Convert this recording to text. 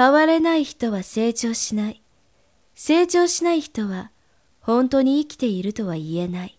変われない人は成長しない。成長しない人は本当に生きているとは言えない。